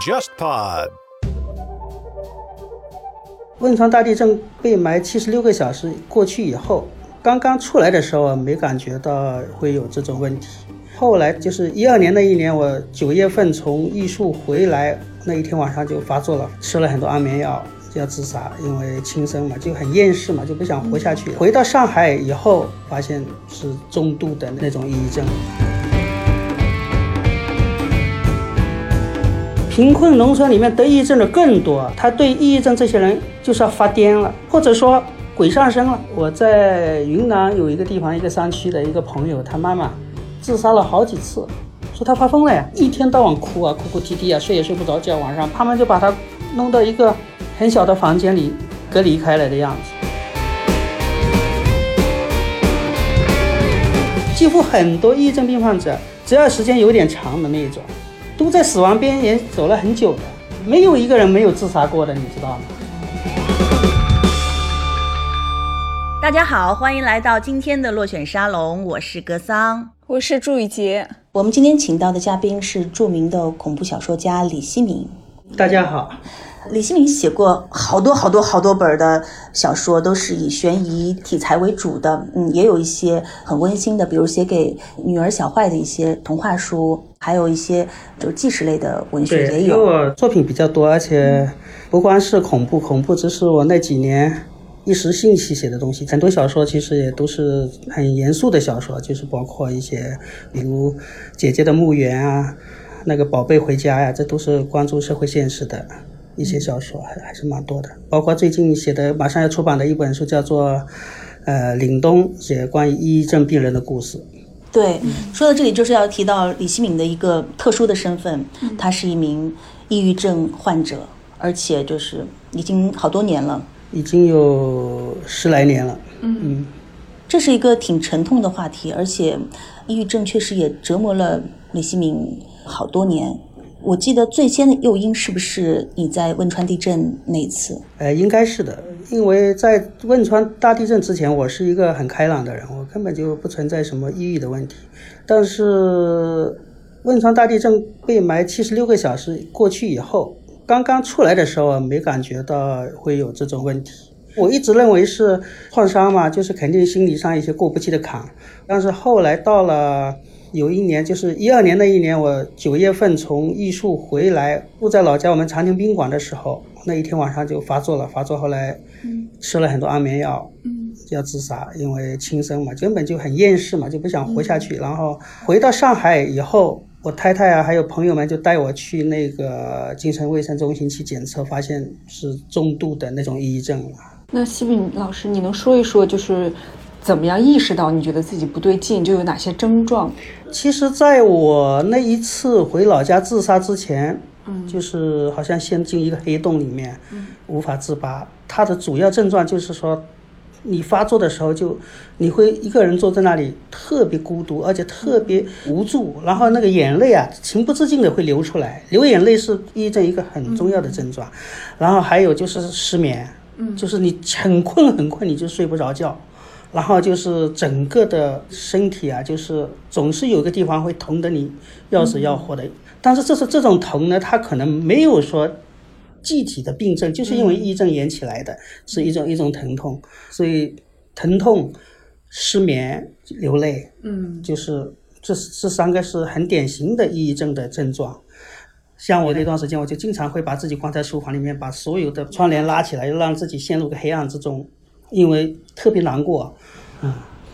JustPod。汶川大地震被埋七十六个小时过去以后，刚刚出来的时候没感觉到会有这种问题。后来就是一二年那一年，我九月份从艺术回来那一天晚上就发作了，吃了很多安眠药，就要自杀，因为轻生嘛，就很厌世嘛，就不想活下去。回到上海以后，发现是中度的那种抑郁症。贫困农村里面得抑郁症的更多，他对抑郁症这些人就是要发癫了，或者说鬼上身了。我在云南有一个地方，一个山区的一个朋友，他妈妈自杀了好几次，说他发疯了呀，一天到晚哭啊，哭哭啼啼啊，睡也睡不着觉，晚上他们就把他弄到一个很小的房间里隔离开来的样子。几乎很多抑郁症病患者，只要时间有点长的那一种。都在死亡边缘走了很久的，没有一个人没有自杀过的，你知道吗？大家好，欢迎来到今天的落选沙龙，我是格桑，我是祝雨杰。我们今天请到的嘉宾是著名的恐怖小说家李希明。大家好。李新民写过好多好多好多本的小说，都是以悬疑题材为主的。嗯，也有一些很温馨的，比如写给女儿小坏的一些童话书，还有一些就纪实类的文学也有。因为我作品比较多，而且不光是恐怖，恐怖只是我那几年一时兴起写的东西。很多小说其实也都是很严肃的小说，就是包括一些比如《姐姐的墓园》啊，那个《宝贝回家》呀，这都是关注社会现实的。一些小说还还是蛮多的，包括最近写的马上要出版的一本书，叫做《呃凛冬》，写关于抑郁症病人的故事。对，说到这里就是要提到李希敏的一个特殊的身份，他是一名抑郁症患者，而且就是已经好多年了，已经有十来年了。嗯嗯，这是一个挺沉痛的话题，而且抑郁症确实也折磨了李希敏好多年。我记得最先的诱因是不是你在汶川地震那一次？呃，应该是的，因为在汶川大地震之前，我是一个很开朗的人，我根本就不存在什么抑郁的问题。但是汶川大地震被埋七十六个小时过去以后，刚刚出来的时候没感觉到会有这种问题。我一直认为是创伤嘛，就是肯定心理上一些过不去的坎。但是后来到了。有一年，就是一二年那一年，我九月份从艺术回来，住在老家我们长亭宾馆的时候，那一天晚上就发作了，发作后来，吃了很多安眠药，要自杀，因为轻生嘛，根本就很厌世嘛，就不想活下去。然后回到上海以后，我太太啊，还有朋友们就带我去那个精神卫生中心去检测，发现是中度的那种抑郁症了。那西敏老师，你能说一说，就是？怎么样意识到你觉得自己不对劲？就有哪些症状？其实，在我那一次回老家自杀之前，嗯，就是好像陷进一个黑洞里面，嗯，无法自拔。它的主要症状就是说，你发作的时候就你会一个人坐在那里，特别孤独，而且特别无助，然后那个眼泪啊，情不自禁的会流出来。流眼泪是抑郁症一个很重要的症状。然后还有就是失眠，嗯，就是你很困很困，你就睡不着觉。然后就是整个的身体啊，就是总是有个地方会疼得你要死要活的。但是这是这种疼呢，它可能没有说具体的病症，就是因为抑郁症引起来的，是一种一种疼痛。所以疼痛、失眠、流泪，嗯，就是这这三个是很典型的抑郁症的症状。像我那段时间，我就经常会把自己关在书房里面，把所有的窗帘拉起来，让自己陷入个黑暗之中。因为特别难过，嗯，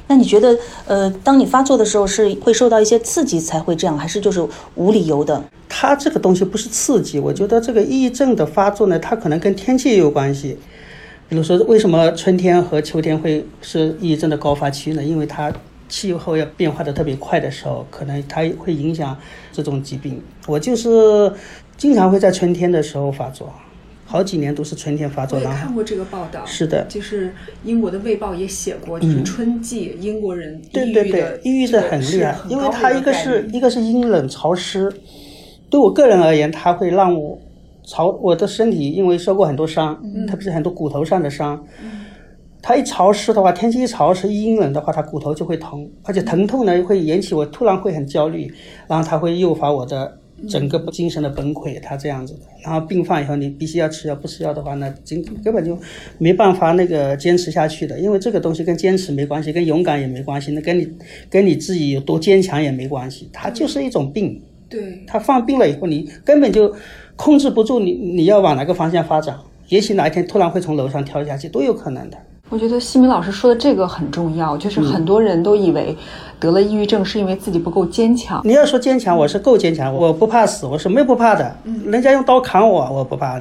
那你觉得，呃，当你发作的时候，是会受到一些刺激才会这样，还是就是无理由的？它这个东西不是刺激，我觉得这个抑郁症的发作呢，它可能跟天气也有关系。比如说，为什么春天和秋天会是抑郁症的高发期呢？因为它气候要变化的特别快的时候，可能它会影响这种疾病。我就是经常会在春天的时候发作。好几年都是春天发作，然后看过这个报道，是的，就是英国的《卫报》也写过，就是春季英国人对对对，抑郁的很厉害，因为它一个是一个是阴冷潮湿，对我个人而言，它会让我潮我的身体因为受过很多伤，特别是很多骨头上的伤，它一潮湿的话，天气一潮湿、一阴冷的话，它骨头就会疼，而且疼痛呢会引起我突然会很焦虑，然后它会诱发我的整个精神的崩溃，他这样子的。然后病犯以后，你必须要吃药，不吃药的话，那根根本就没办法那个坚持下去的，因为这个东西跟坚持没关系，跟勇敢也没关系，那跟你跟你自己有多坚强也没关系，它就是一种病。对，他犯病了以后，你根本就控制不住你你要往哪个方向发展，也许哪一天突然会从楼上跳下去，都有可能的。我觉得西明老师说的这个很重要，就是很多人都以为得了抑郁症是因为自己不够坚强。你要说坚强，我是够坚强，我不怕死，我什么也不怕的。人家用刀砍我，我不怕。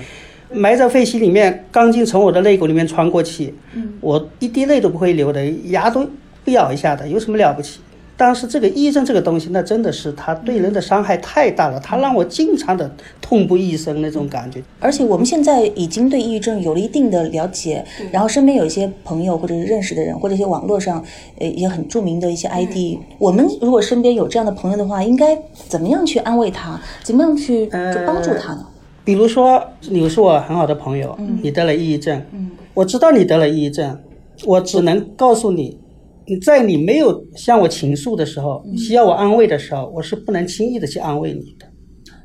埋在废墟里面，钢筋从我的肋骨里面穿过去，我一滴泪都不会流的，牙都不咬一下的，有什么了不起？但是这个抑郁症这个东西，那真的是它对人的伤害太大了，它让我经常的痛不欲生那种感觉。而且我们现在已经对抑郁症有了一定的了解，然后身边有一些朋友或者是认识的人，或者一些网络上呃一些很著名的一些 ID，我们如果身边有这样的朋友的话，应该怎么样去安慰他，怎么样去就帮助他呢？比如说，你是我很好的朋友，你得了抑郁症，我知道你得了抑郁症，我只能告诉你。你在你没有向我倾诉的时候，需要我安慰的时候，我是不能轻易的去安慰你的。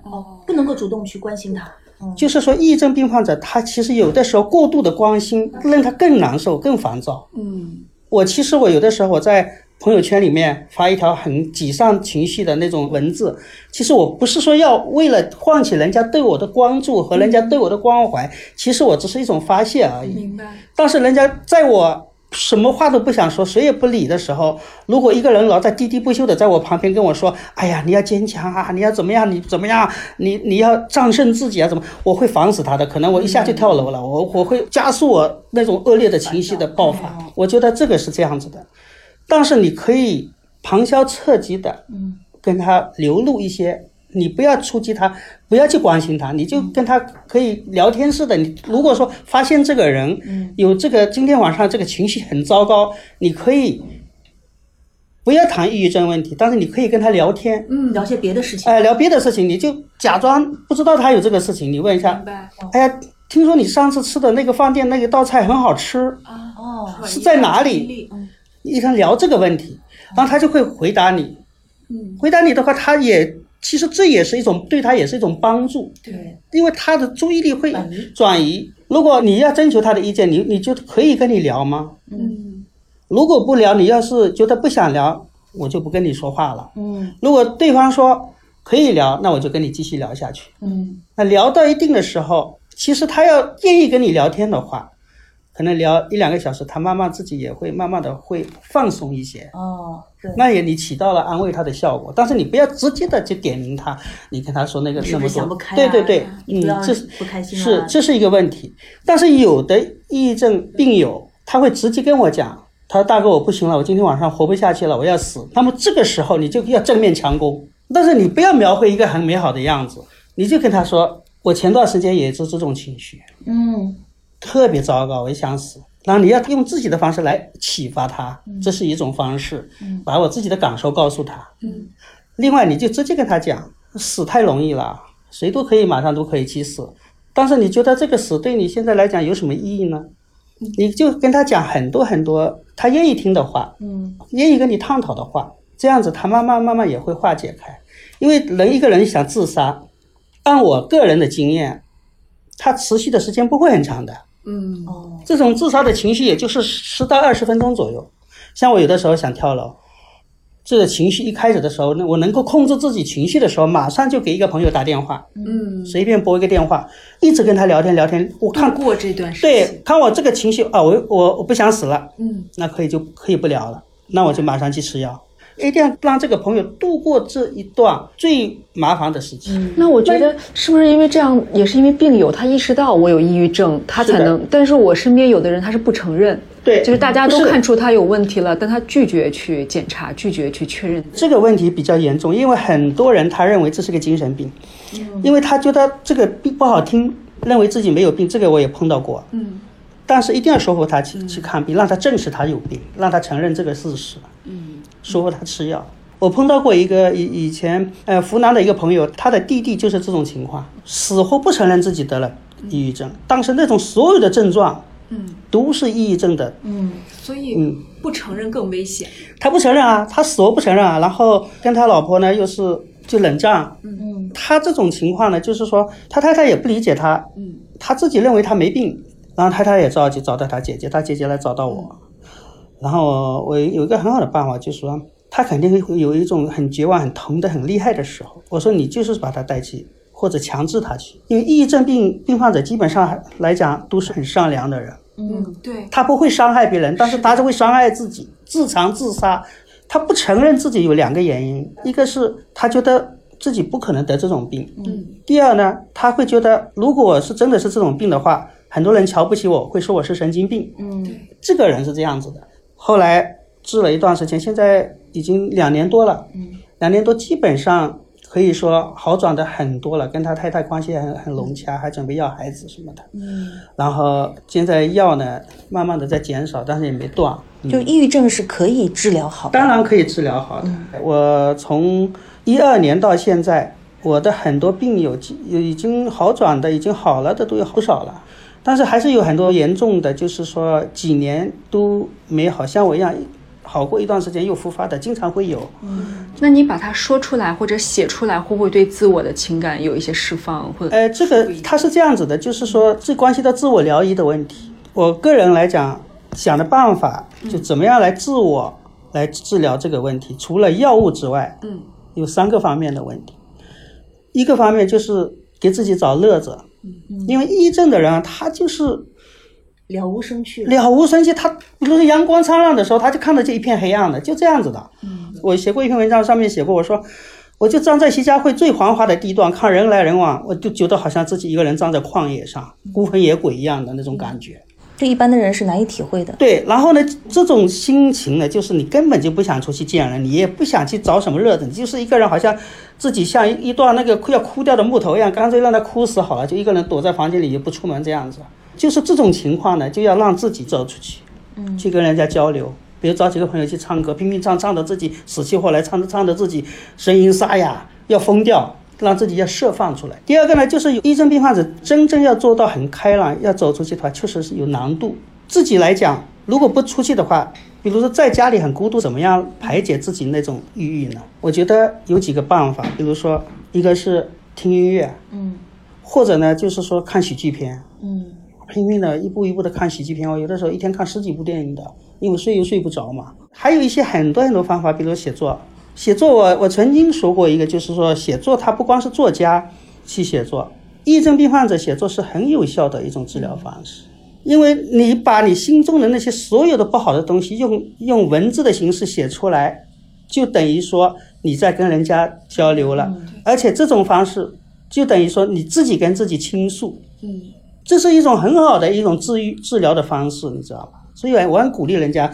哦，不能够主动去关心他。就是说，抑郁症病患者他其实有的时候过度的关心，让他更难受、更烦躁。嗯，我其实我有的时候我在朋友圈里面发一条很沮丧情绪的那种文字，其实我不是说要为了唤起人家对我的关注和人家对我的关怀，其实我只是一种发泄而已。明白。但是人家在我。什么话都不想说，谁也不理的时候，如果一个人老在喋喋不休的在我旁边跟我说：“哎呀，你要坚强啊，你要怎么样？你怎么样？你你要战胜自己啊？怎么？”我会防死他的，可能我一下就跳楼了，我我会加速我那种恶劣的情绪的爆发。我觉得这个是这样子的，但是你可以旁敲侧击的，嗯，跟他流露一些。你不要触及他，不要去关心他，你就跟他可以聊天似的。你如果说发现这个人有这个今天晚上这个情绪很糟糕，你可以不要谈抑郁症问题，但是你可以跟他聊天，嗯，聊些别的事情。哎，聊别的事情，你就假装不知道他有这个事情，你问一下，哎呀，听说你上次吃的那个饭店那个道菜很好吃啊，哦，是在哪里？你跟他聊这个问题，然后他就会回答你，嗯，回答你的话，他也。其实这也是一种对他也是一种帮助，对，因为他的注意力会转移。如果你要征求他的意见，你你就可以跟你聊吗？嗯，如果不聊，你要是觉得不想聊，我就不跟你说话了。嗯，如果对方说可以聊，那我就跟你继续聊下去。嗯，那聊到一定的时候，其实他要愿意跟你聊天的话。可能聊一两个小时，他慢慢自己也会慢慢的会放松一些。哦，那也你起到了安慰他的效果。但是你不要直接的去点名他，你跟他说那个那么多，对对对，嗯，这是不开心是这是一个问题。但是有的抑郁症病友他会直接跟我讲，他说大哥我不行了，我今天晚上活不下去了，我要死。那么这个时候你就要正面强攻，但是你不要描绘一个很美好的样子，你就跟他说，我前段时间也是这种情绪。嗯。特别糟糕，我也想死。然后你要用自己的方式来启发他，这是一种方式。把我自己的感受告诉他。另外，你就直接跟他讲，死太容易了，谁都可以马上都可以去死。但是你觉得这个死对你现在来讲有什么意义呢？你就跟他讲很多很多他愿意听的话，愿意跟你探讨的话，这样子他慢慢慢慢也会化解开。因为人一个人想自杀，按我个人的经验，他持续的时间不会很长的。嗯哦，这种自杀的情绪也就是十到二十分钟左右。像我有的时候想跳楼，这个情绪一开始的时候，那我能够控制自己情绪的时候，马上就给一个朋友打电话，嗯，随便拨一个电话，一直跟他聊天聊天。我看过这段时间，对，看我这个情绪啊，我我我不想死了，嗯，那可以就可以不聊了，那我就马上去吃药。一定要让这个朋友度过这一段最麻烦的时期。那我觉得是不是因为这样，也是因为病友他意识到我有抑郁症，他才能。但是我身边有的人他是不承认，对，就是大家都看出他有问题了，但他拒绝去检查，拒绝去确认。这个问题比较严重，因为很多人他认为这是个精神病，因为他觉得这个病不好听，认为自己没有病。这个我也碰到过，嗯，但是一定要说服他去去看病，让他证实他有病，让他承认这个事实。嗯。说服他吃药。我碰到过一个以以前呃湖南的一个朋友，他的弟弟就是这种情况，死活不承认自己得了抑郁症，当时那种所有的症状嗯都是抑郁症的。嗯所以嗯不承认更危险。他不承认啊，他死活不承认啊，然后跟他老婆呢又是就冷战。嗯他这种情况呢，就是说他太太也不理解他，嗯他自己认为他没病，然后太太也着急找到他姐姐，他姐姐来找到我，然后我有一个很好的办法，就是说他肯定会有一种很绝望、很疼的很厉害的时候，我说你就是把他带去，或者强制他去，因为抑郁症病病患者基本上来讲都是很善良的人，嗯对，他不会伤害别人，但是他是会伤害自己，自残自杀。他不承认自己有两个原因，一个是他觉得自己不可能得这种病，嗯第二呢，他会觉得如果我是真的是这种病的话，很多人瞧不起我，会说我是神经病。嗯这个人是这样子的。后来治了一段时间，现在已经两年多了，嗯两年多基本上可以说好转的很多了，跟他太太关系很很融洽，还准备要孩子什么的。嗯，然后现在药呢，慢慢的在减少，但是也没断。就抑郁症是可以治疗好的。当然可以治疗好的。我从一二年到现在，我的很多病友有已经好转的、已经好了的都有不少了，但是还是有很多严重的，就是说几年都没好，像我一样好过一段时间又复发的，经常会有。嗯那你把它说出来或者写出来，会不会对自我的情感有一些释放？或者呃，这个它是这样子的，就是说这关系到自我疗愈的问题。我个人来讲，想的办法就怎么样来自我来治疗这个问题，除了药物之外，嗯有三个方面的问题。一个方面就是给自己找乐子，因为抑郁症的人啊，他就是了无生趣。了无生气，他比如说阳光灿烂的时候，他就看到这一片黑暗的，就这样子的。嗯我写过一篇文章，上面写过，我说我就站在徐家汇最繁华的地段，看人来人往，我就觉得好像自己一个人站在旷野上，孤魂野鬼一样的那种感觉。这一般的人是难以体会的。对，然后呢，这种心情呢，就是你根本就不想出去见人，你也不想去找什么乐子，你就是一个人，好像自己像一一段那个快要枯掉的木头一样，干脆让它枯死好了，就一个人躲在房间里也不出门这样子。就是这种情况呢，就要让自己走出去，嗯，去跟人家交流。比如找几个朋友去唱歌，拼命唱，唱的自己死去活来，唱着唱着自己声音沙哑，要疯掉，让自己要释放出来。第二个呢，就是有抑郁症病患者真正要做到很开朗，要走出去的话，确实是有难度。自己来讲，如果不出去的话，比如说在家里很孤独，怎么样排解自己那种抑郁呢？我觉得有几个办法，比如说一个是听音乐，嗯或者呢就是说看喜剧片，嗯拼命的一步一步的看喜剧片，我有的时候一天看十几部电影的，因为睡又睡不着嘛。还有一些很多很多方法，比如写作。写作我我曾经说过一个，就是说写作它不光是作家去写作，抑郁症病患者写作是很有效的一种治疗方式，因为你把你心中的那些所有的不好的东西用用文字的形式写出来，就等于说你在跟人家交流了，而且这种方式就等于说你自己跟自己倾诉。嗯这是一种很好的一种治愈治疗的方式，你知道吧？所以我很鼓励人家，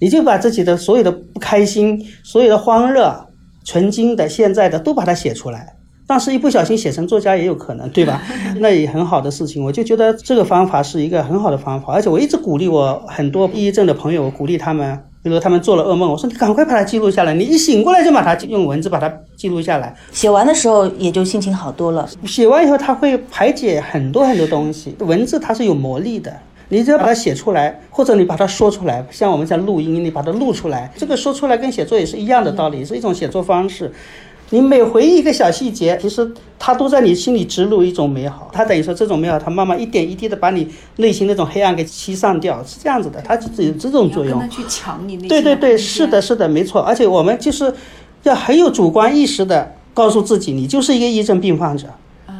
你就把自己的所有的不开心、所有的欢乐、曾经的、现在的都把它写出来。但是，一不小心写成作家也有可能，对吧？那也很好的事情。我就觉得这个方法是一个很好的方法，而且我一直鼓励我很多抑郁症的朋友，我鼓励他们，比如他们做了噩梦，我说你赶快把它记录下来，你一醒过来就把它用文字把它记录下来，写完的时候也就心情好多了。写完以后，它会排解很多很多东西。文字它是有魔力的，你只要把它写出来，或者你把它说出来，像我们在录音，你把它录出来，这个说出来跟写作也是一样的道理，是一种写作方式。你每回忆一个小细节，其实它都在你心里植入一种美好。它等于说这种美好，它慢慢一点一滴的把你内心那种黑暗给驱散掉，是这样子的，它只有这种作用。去抢你那对对对，是的，是的，没错。而且我们就是要很有主观意识的告诉自己，你就是一个抑郁症病患者，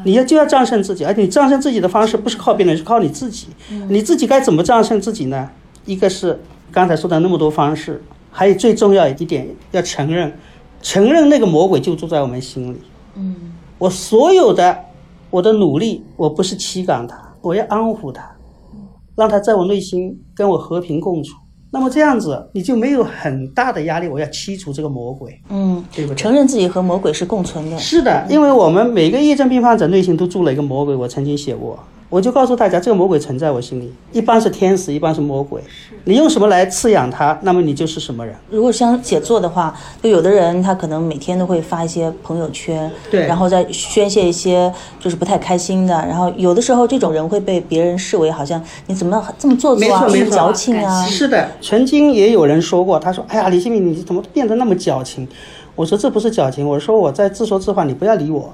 你要就要战胜自己。而且你战胜自己的方式不是靠别人，是靠你自己。你自己该怎么战胜自己呢？一个是刚才说的那么多方式，还有最重要一点，要承认，承认那个魔鬼就住在我们心里。嗯我所有的我的努力，我不是驱赶他，我要安抚他，让他在我内心跟我和平共处。那么这样子，你就没有很大的压力，我要驱除这个魔鬼，嗯，对不对？承认自己和魔鬼是共存的。是的，因为我们每个抑郁症病患者内心都住了一个魔鬼。我曾经写过，我就告诉大家，这个魔鬼存在我心里，一般是天使，一般是魔鬼。你用什么来饲养它，那么你就是什么人。如果像写作的话，就有的人他可能每天都会发一些朋友圈，对然后再宣泄一些就是不太开心的，然后有的时候这种人会被别人视为好像你怎么这么做作啊，这么矫情啊，是的，曾经也有人说过，他说：“哎呀，李新民，你怎么变得那么矫情？”我说：“这不是矫情，我说我在自说自话，你不要理我。”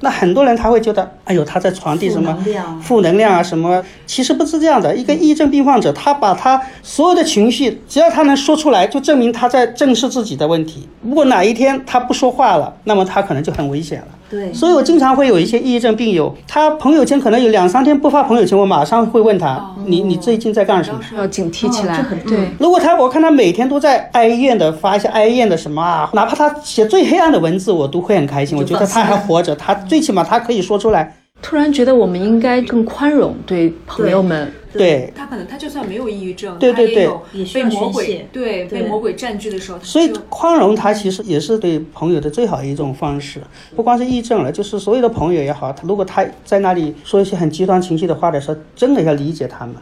那很多人他会觉得，哎呦，他在传递什么负能量啊什么？其实不是这样的。一个抑郁症病患者，他把他所有的情绪，只要他能说出来，就证明他在正视自己的问题。如果哪一天他不说话了，那么他可能就很危险了。对所以我经常会有一些抑郁症病友，他朋友圈可能有两三天不发朋友圈，我马上会问他，你你最近在干什么？要警惕起来。对，如果他我看他每天都在哀怨的发一些哀怨的什么啊，哪怕他写最黑暗的文字，我都会很开心。我觉得他还活着，他最起码他可以说出来。突然觉得我们应该更宽容对朋友们。对，他可能他就算没有抑郁症，对对对被魔鬼宣泄对对被魔鬼占据的时候，所以宽容他其实也是对朋友的最好一种方式。不光是抑郁症了，就是所有的朋友也好，他如果他在那里说一些很极端情绪的话的时候，真的要理解他们。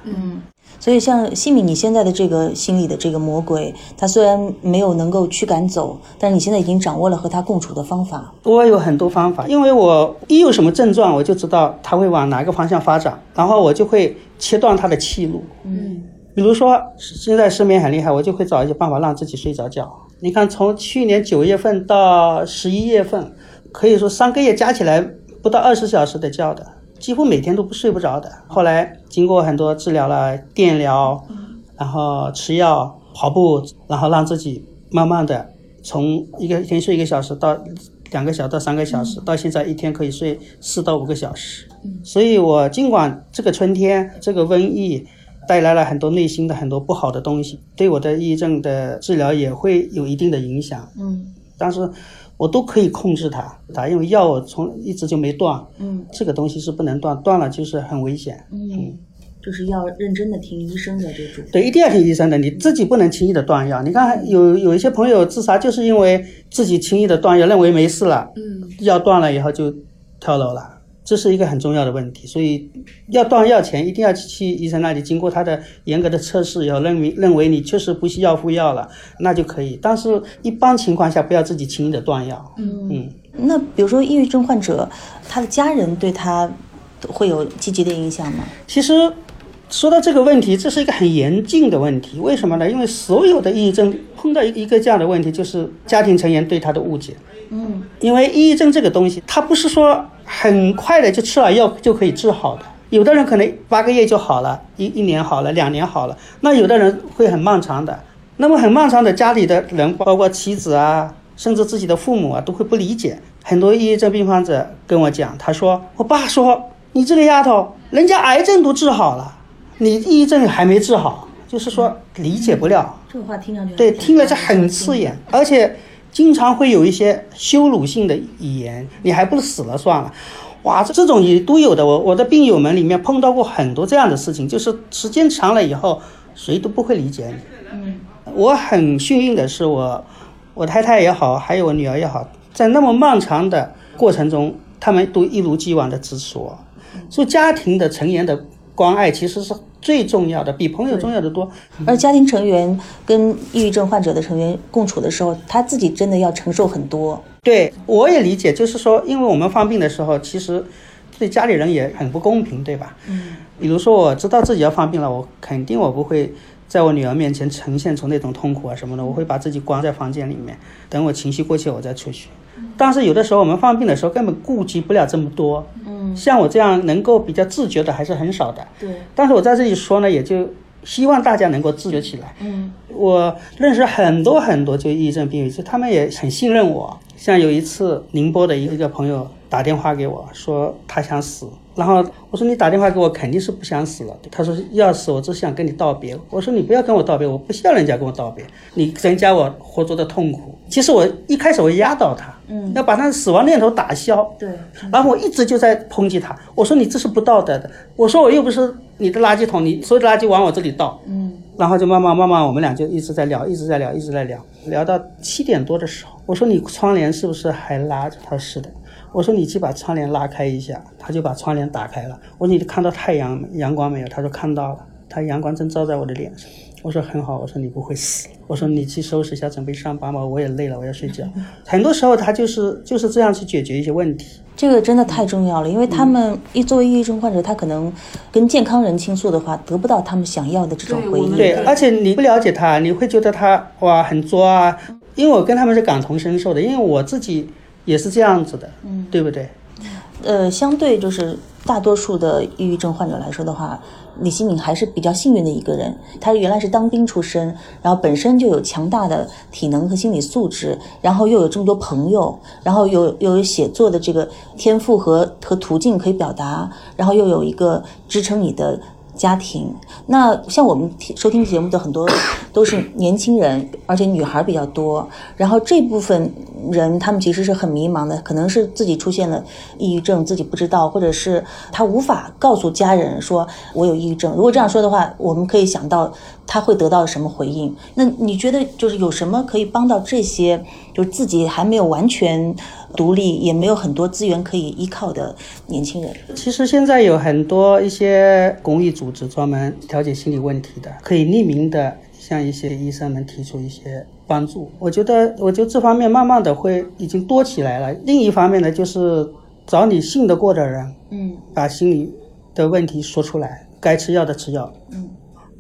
所以像西米你现在的这个心里的这个魔鬼，他虽然没有能够驱赶走，但是你现在已经掌握了和他共处的方法。我有很多方法，因为我一有什么症状，我就知道他会往哪个方向发展，然后我就会切断他的气路。嗯，比如说现在失眠很厉害，我就会找一些办法让自己睡着觉。你看，从去年九月份到十一月份，可以说三个月加起来不到二十小时的觉的，几乎每天都不睡不着的。后来经过很多治疗了，电疗，然后吃药、跑步，然后让自己慢慢的从一个一天睡一个小时到两个小时到三个小时，到现在一天可以睡四到五个小时。所以我尽管这个春天这个瘟疫带来了很多内心的很多不好的东西，对我的抑郁症的治疗也会有一定的影响。嗯，但是我都可以控制它，它因为药我从一直就没断。嗯，这个东西是不能断，断了就是很危险。嗯，就是要认真的听医生的这种。对，一定要听医生的，你自己不能轻易的断药。你看有有一些朋友自杀，就是因为自己轻易的断药，认为没事了，嗯，药断了以后就跳楼了。这是一个很重要的问题，所以要断药前一定要去医生那里经过他的严格的测试以后，认为认为你确实不需要服药了，那就可以。但是一般情况下不要自己轻易的断药。嗯嗯，那比如说抑郁症患者，他的家人对他会有积极的影响吗？其实说到这个问题，这是一个很严峻的问题。为什么呢？因为所有的抑郁症碰到一个这样的问题，就是家庭成员对他的误解。嗯，因为抑郁症这个东西，它不是说很快的就吃了药就可以治好的。有的人可能八个月就好了，一一年好了，两年好了。那有的人会很漫长的。那么很漫长的，家里的人，包括妻子啊，甚至自己的父母啊，都会不理解。很多抑郁症病患者跟我讲，他说：“我爸说你这个丫头，人家癌症都治好了，你抑郁症还没治好，就是说理解不了。”这个话听上去对，听了就很刺眼，而且经常会有一些羞辱性的语言，你还不如死了算了。哇，这种也都有的。我我的病友们里面碰到过很多这样的事情，就是时间长了以后，谁都不会理解你。嗯，我很幸运的是我，我太太也好，还有我女儿也好，在那么漫长的过程中，他们都一如既往的支持我。所以家庭的成员的关爱其实是最重要的，比朋友重要的多。而家庭成员跟抑郁症患者的成员共处的时候，他自己真的要承受很多。对，我也理解，就是说，因为我们犯病的时候，其实对家里人也很不公平，对吧？嗯。比如说，我知道自己要犯病了，我肯定我不会在我女儿面前呈现出那种痛苦啊什么的，我会把自己关在房间里面，等我情绪过去我再出去。但是有的时候我们犯病的时候根本顾及不了这么多。嗯。像我这样能够比较自觉的还是很少的。对。但是我在这里说呢，也就希望大家能够自觉起来。嗯。我认识很多很多就抑郁症病友，就他们也很信任我。像有一次宁波的一个朋友打电话给我说他想死，然后我说你打电话给我肯定是不想死了。他说要死我只想跟你道别。我说你不要跟我道别，我不需要人家跟我道别，你增加我活着的痛苦。其实我一开始我压倒他，嗯，要把他的死亡念头打消。对。然后我一直就在抨击他，我说你这是不道德的。我说我又不是你的垃圾桶，你所有的垃圾往我这里倒。嗯。然后就慢慢慢慢，我们俩就一直在聊，一直在聊，一直在聊，聊到七点多的时候，我说你窗帘是不是还拉着？他说是的。我说你去把窗帘拉开一下，他就把窗帘打开了。我说你看到太阳阳光没有？他说看到了，他阳光正照在我的脸上。我说很好，我说你不会死。我说你去收拾一下，准备上班吧，我也累了，我要睡觉。很多时候他就是就是这样去解决一些问题。这个真的太重要了，因为他们一作为抑郁症患者，他可能跟健康人倾诉的话，得不到他们想要的这种回应。对，而且你不了解他，你会觉得他哇很作啊。因为我跟他们是感同身受的，因为我自己也是这样子的，嗯，对不对？呃，相对就是大多数的抑郁症患者来说的话，李新敏还是比较幸运的一个人。他原来是当兵出身，然后本身就有强大的体能和心理素质，然后又有这么多朋友，然后有又有写作的这个天赋和和途径可以表达，然后又有一个支撑你的。家庭，那像我们收听节目的很多 都是年轻人，而且女孩比较多。然后这部分人，他们其实是很迷茫的，可能是自己出现了抑郁症，自己不知道，或者是他无法告诉家人说我有抑郁症。如果这样说的话，我们可以想到他会得到什么回应。那你觉得就是有什么可以帮到这些，就是自己还没有完全。独立也没有很多资源可以依靠的年轻人。其实现在有很多一些公益组织专门调解心理问题的，可以匿名的向一些医生们提出一些帮助。我觉得，我觉得这方面慢慢的会已经多起来了。另一方面呢，就是找你信得过的人，嗯，把心理的问题说出来，该吃药的吃药，嗯，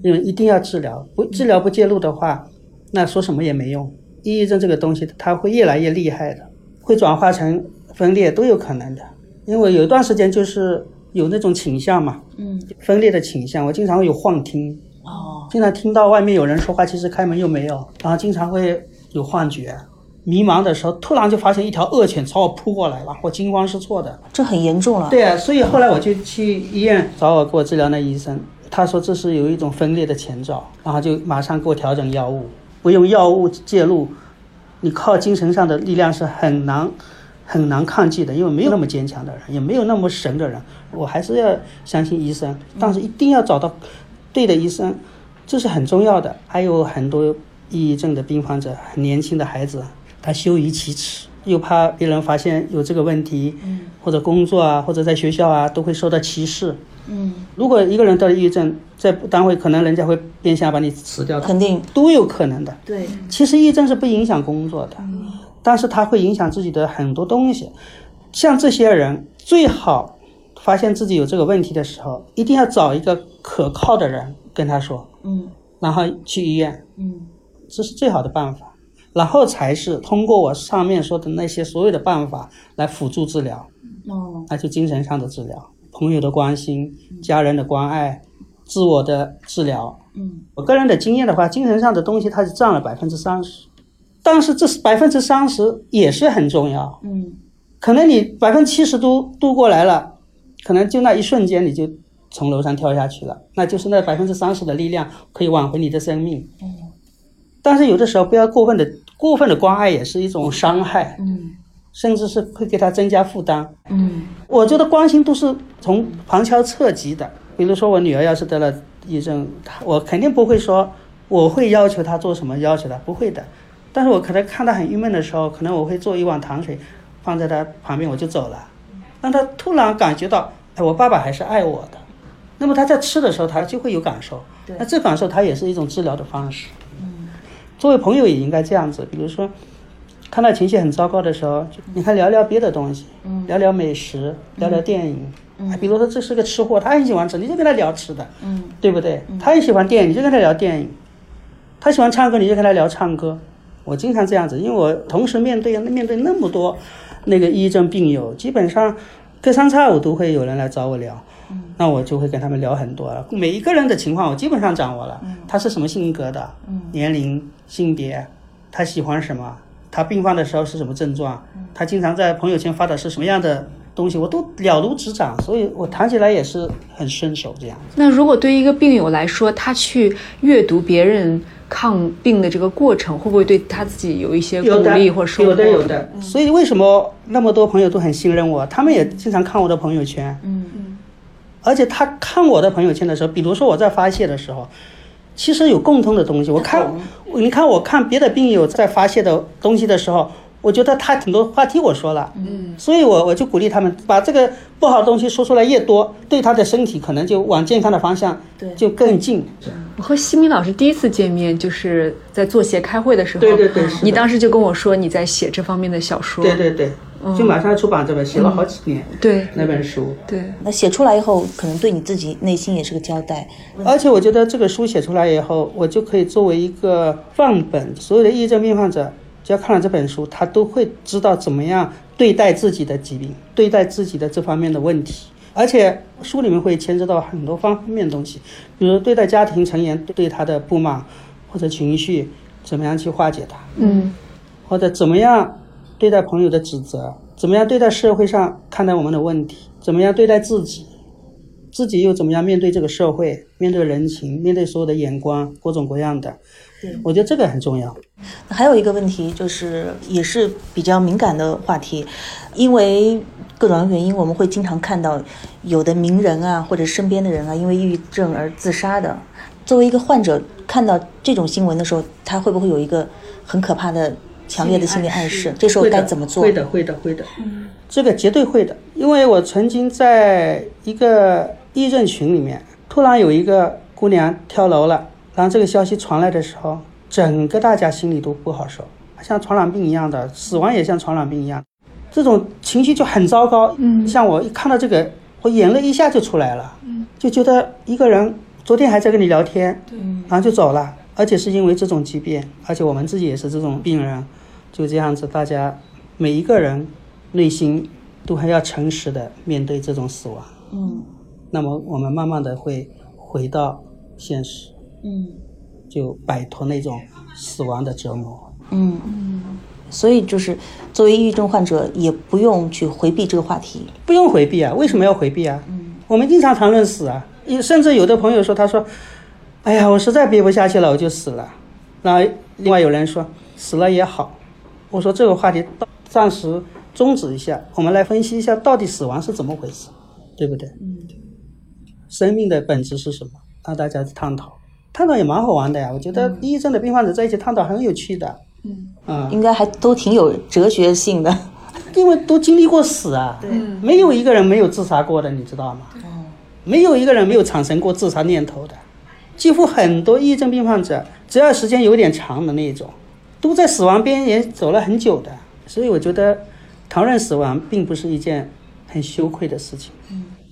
因为一定要治疗，不治疗不介入的话，那说什么也没用。抑郁症这个东西，它会越来越厉害的。会转化成分裂都有可能的，因为有一段时间就是有那种倾向嘛，嗯，分裂的倾向，我经常会有幻听，哦，经常听到外面有人说话，其实开门又没有，然后经常会有幻觉，迷茫的时候突然就发现一条恶犬朝我扑过来了，我惊慌失措的，这很严重了。对啊，所以后来我就去医院找我给我治疗那医生，他说这是有一种分裂的前兆，然后就马上给我调整药物，不用药物介入。你靠精神上的力量是很难很难抗拒的，因为没有那么坚强的人，也没有那么神的人。我还是要相信医生，但是一定要找到对的医生，这是很重要的。还有很多抑郁症的病患者，很年轻的孩子，他羞于启齿，又怕别人发现有这个问题，或者工作啊，或者在学校啊，都会受到歧视。嗯，如果一个人得了抑郁症，在单位可能人家会变相把你辞掉，肯定。都有可能的。对，其实抑郁症是不影响工作的，但是它会影响自己的很多东西。像这些人，最好发现自己有这个问题的时候，一定要找一个可靠的人跟他说，嗯，然后去医院，嗯，这是最好的办法。然后才是通过我上面说的那些所有的办法来辅助治疗，哦，那就精神上的治疗。朋友的关心，家人的关爱，自我的治疗。嗯，我个人的经验的话，精神上的东西它是占了百分之三十，但是这是百分之三十也是很重要。嗯，可能你百分之七十都度过来了，可能就那一瞬间你就从楼上跳下去了，那就是那百分之三十的力量可以挽回你的生命。嗯，但是有的时候不要过分的过分的关爱也是一种伤害。嗯。甚至是会给他增加负担。嗯，我觉得关心都是从旁敲侧击的。比如说，我女儿要是得了抑郁症，我肯定不会说我会要求她做什么，要求她不会的。但是我可能看她很郁闷的时候，可能我会做一碗糖水放在她旁边，我就走了，让她突然感觉到，哎，我爸爸还是爱我的。那么她在吃的时候，她就会有感受。那这感受，它也是一种治疗的方式。嗯，作为朋友也应该这样子，比如说。看到情绪很糟糕的时候，你看聊聊别的东西，聊聊美食，聊聊电影。嗯，比如说这是个吃货，他很喜欢吃，你就跟他聊吃的，嗯，对不对？他也喜欢电影，你就跟他聊电影。他喜欢唱歌，你就跟他聊唱歌。我经常这样子，因为我同时面对面对那么多那个抑郁症病友，基本上隔三差五都会有人来找我聊。嗯，那我就会跟他们聊很多了。每一个人的情况我基本上掌握了。嗯，他是什么性格的？嗯，年龄、性别，他喜欢什么？他病发的时候是什么症状？他经常在朋友圈发的是什么样的东西？我都了如指掌，所以我谈起来也是很顺手这样。那如果对于一个病友来说，他去阅读别人抗病的这个过程，会不会对他自己有一些鼓励或收获？有的，有的。所以为什么那么多朋友都很信任我？他们也经常看我的朋友圈。嗯嗯。而且他看我的朋友圈的时候，比如说我在发泄的时候。其实有共通的东西。我看，你看我看别的病友在发泄的东西的时候，我觉得他很多话题我说了，嗯，所以我我就鼓励他们把这个不好的东西说出来越多，对他的身体可能就往健康的方向对就更近。我和西明老师第一次见面就是在做协开会的时候，对对对你当时就跟我说你在写这方面的小说，对对对，就马上要出版这本，写了好几年对。那本书。对。那写出来以后，可能对你自己内心也是个交代。而且我觉得这个书写出来以后，我就可以作为一个范本，所有的抑郁症病患者只要看了这本书，他都会知道怎么样对待自己的疾病，对待自己的这方面的问题。而且书里面会牵扯到很多方面的东西，比如对待家庭成员对他的不满或者情绪，怎么样去化解它，嗯。或者怎么样对待朋友的指责，怎么样对待社会上看待我们的问题，怎么样对待自己，自己又怎么样面对这个社会，面对人情，面对所有的眼光，各种各样的。我觉得这个很重要。还有一个问题就是，也是比较敏感的话题，因为各种原因，我们会经常看到有的名人啊，或者身边的人啊，因为抑郁症而自杀的。作为一个患者，看到这种新闻的时候，他会不会有一个很可怕的、强烈的心理暗示？这时候该怎么做？会的，会的，会的。嗯这个绝对会的，因为我曾经在一个义诊群里面，突然有一个姑娘跳楼了，然后这个消息传来的时候，整个大家心里都不好受，像传染病一样的，死亡也像传染病一样，这种情绪就很糟糕。嗯，像我一看到这个，我眼泪一下就出来了，嗯，就觉得一个人昨天还在跟你聊天，对，然后就走了，而且是因为这种疾病，而且我们自己也是这种病人，就这样子，大家每一个人内心都还要诚实的面对这种死亡。嗯那么我们慢慢的会回到现实，嗯就摆脱那种死亡的折磨。嗯嗯所以就是作为抑郁症患者，也不用去回避这个话题。不用回避啊，为什么要回避啊？我们经常谈论死啊，也甚至有的朋友说，他说，哎呀，我实在憋不下去了，我就死了。那另外有人说，死了也好。我说这个话题到暂时终止一下，我们来分析一下到底死亡是怎么回事，对不对？嗯。生命的本质是什么？让大家探讨，探讨也蛮好玩的呀。我觉得抑郁症的病患者在一起探讨很有趣的。嗯。啊、应该还都挺有哲学性的。因为都经历过死啊，没有一个人没有自杀过的，你知道吗？没有一个人没有产生过自杀念头的，几乎很多抑郁症病患者，只要时间有点长的那一种，都在死亡边缘走了很久的。所以我觉得，谈论死亡并不是一件很羞愧的事情。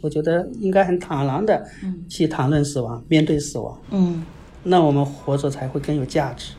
我觉得应该很坦然的去谈论死亡，面对死亡，嗯，那我们活着才会更有价值。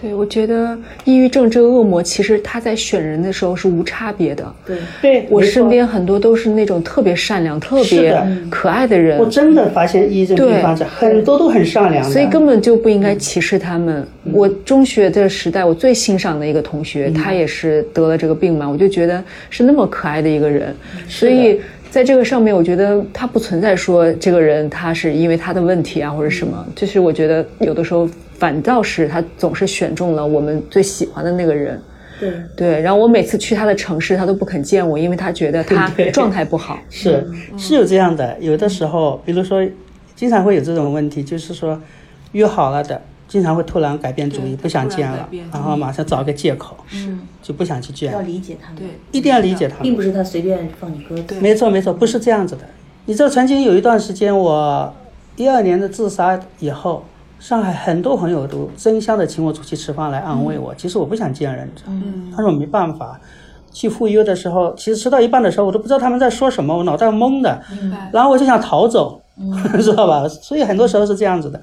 对，我觉得抑郁症这个恶魔，其实他在选人的时候是无差别的。对，对我身边很多都是那种特别善良、特别可爱的人我，真的发现抑郁症病患者很多都很善良，所以根本就不应该歧视他们。我中学的时代，我最欣赏的一个同学，他也是得了这个病嘛，我就觉得是那么可爱的一个人，所以。在这个上面，我觉得他不存在说这个人他是因为他的问题啊或者什么，就是我觉得有的时候反倒是他总是选中了我们最喜欢的那个人。对对，然后我每次去他的城市，他都不肯见我，因为他觉得他状态不好。是是有这样的，有的时候，比如说，经常会有这种问题，就是说约好了的，经常会突然改变主意，不想见了然后马上找个借口，是，就不想去见要，理解他们，对，一定要理解他们。并不是他随便放你鸽子。没错没错，不是这样子的。你知道，曾经有一段时间，我一二年的自杀以后，上海很多朋友都争相的请我出去吃饭来安慰我。其实我不想见人，嗯但是我没办法。去赴约的时候，其实吃到一半的时候，我都不知道他们在说什么，我脑袋懵的。然后我就想逃走，知道吧？所以很多时候是这样子的。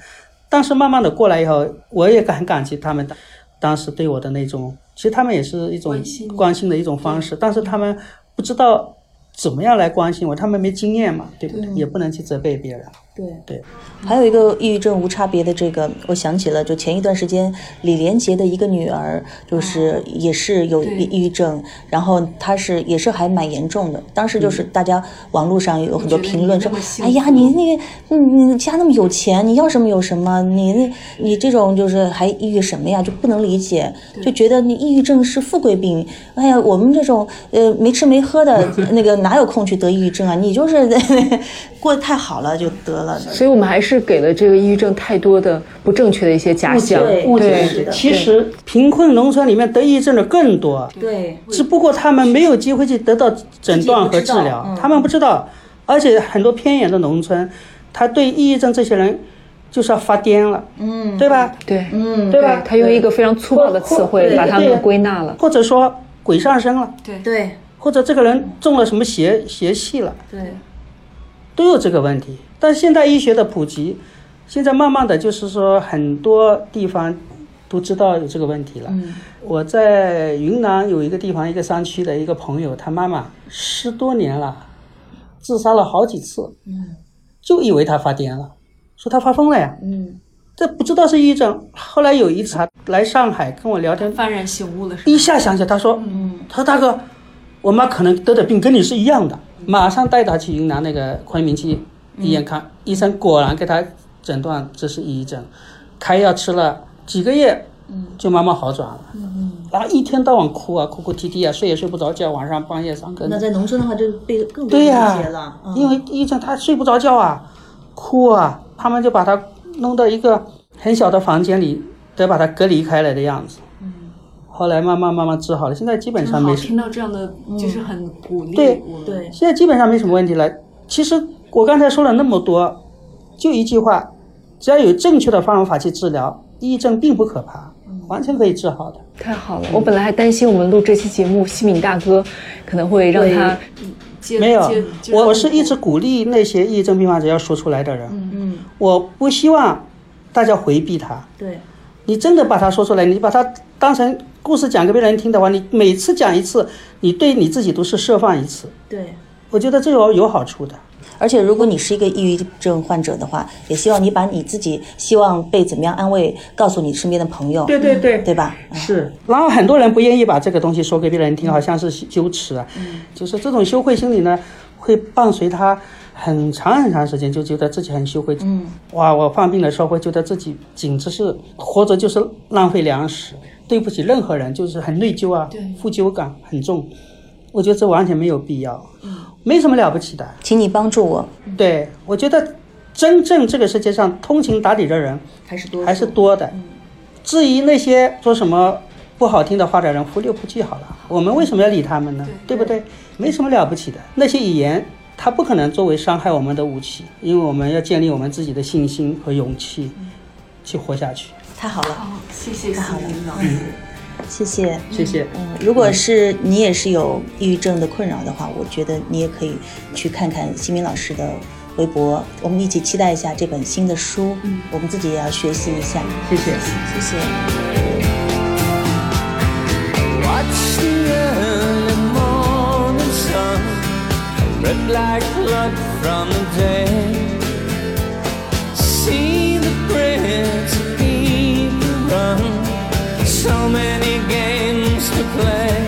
但是慢慢的过来以后，我也很感激他们当当时对我的那种，其实他们也是一种关心你关心的一种方式，但是他们不知道怎么样来关心我，他们没经验嘛，对不对？也不能去责备别人。对对，还有一个抑郁症无差别的这个，我想起了，就前一段时间李连杰的一个女儿，就是也是有抑郁症，然后她是也是还蛮严重的。当时就是大家网络上有很多评论说哎呀，你那个你你家那么有钱，你要什么有什么，你那你这种就是还抑郁什么呀，就不能理解，就觉得你抑郁症是富贵病。哎呀，我们这种呃没吃没喝的那个哪有空去得抑郁症啊？你就是 过得太好了就得了。了。所以我们还是给了这个抑郁症太多的不正确的一些假想。对误解其实贫困农村里面得抑郁症的更多，对，只不过他们没有机会去得到诊断和治疗，嗯他们不知道，而且很多偏远的农村，他对抑郁症这些人就是要发癫了，嗯，对吧？对，嗯，对吧？他用一个非常粗暴的词汇把他们归纳了。或者说鬼上身了，对对或者这个人中了什么邪邪气了，对，都有这个问题。但现代医学的普及，现在慢慢的就是说很多地方都知道有这个问题了。嗯。我在云南有一个地方，一个山区的一个朋友，他妈妈十多年了，自杀了好几次，嗯。就以为他发癫了，说他发疯了呀，嗯。这不知道是抑郁症。后来有一次他来上海跟我聊天，幡然醒悟了，一下想起来，他说，嗯。他说大哥，我妈可能得的病跟你是一样的，马上带他去云南那个昆明去医院看，医生果然给他诊断这是抑郁症，开药吃了几个月，就慢慢好转了。然后一天到晚哭啊，哭哭啼啼啊，睡也睡不着觉，晚上半夜上课。那在农村的话，这个被更对呀、因为抑郁症他睡不着觉啊，哭啊，他们就把他弄到一个很小的房间里，得把他隔离开来的样子。后来慢慢慢慢治好了，现在基本上，没什听到这样的就是很鼓励。对我对现在基本上没什么问题了。其实我刚才说了那么多，就一句话，只要有正确的方法去治疗，抑郁症并不可怕，完全可以治好的。太好了，我本来还担心我们录这期节目，西敏大哥可能会让他没有我我是一直鼓励那些抑郁症病患者要说出来的人，嗯嗯我不希望大家回避他。对你真的把它说出来，你把它当成故事讲给别人听的话，你每次讲一次，你对你自己都是释放一次。对。我觉得这有有好处的。而且，如果你是一个抑郁症患者的话，也希望你把你自己希望被怎么样安慰，告诉你身边的朋友，对对对，对吧？是，然后很多人不愿意把这个东西说给别人听，好像是羞耻啊。嗯，就是这种羞愧心理呢，会伴随他很长很长时间，就觉得自己很羞愧。嗯，哇，我犯病的时候会觉得自己简直是活着就是浪费粮食，对不起任何人，就是很内疚啊，负疚感很重。我觉得这完全没有必要，嗯，没什么了不起的。请你帮助我，对，我觉得真正这个世界上通情达理的人还是多还是多的。至于那些说什么不好听的话的人，忽略不计好了。我们为什么要理他们呢？对不对？没什么了不起的。那些语言，它不可能作为伤害我们的武器，因为我们要建立我们自己的信心和勇气，去活下去。太好了，好，谢谢太好了西明老师。谢谢，谢谢。嗯，如果是你也是有抑郁症的困扰的话，我觉得你也可以去看看新民老师的微博，我们一起期待一下这本新的书。我们自己也要学习一下。谢谢，谢谢。Red like blood from the day. See the bridge of people run. so many games to play.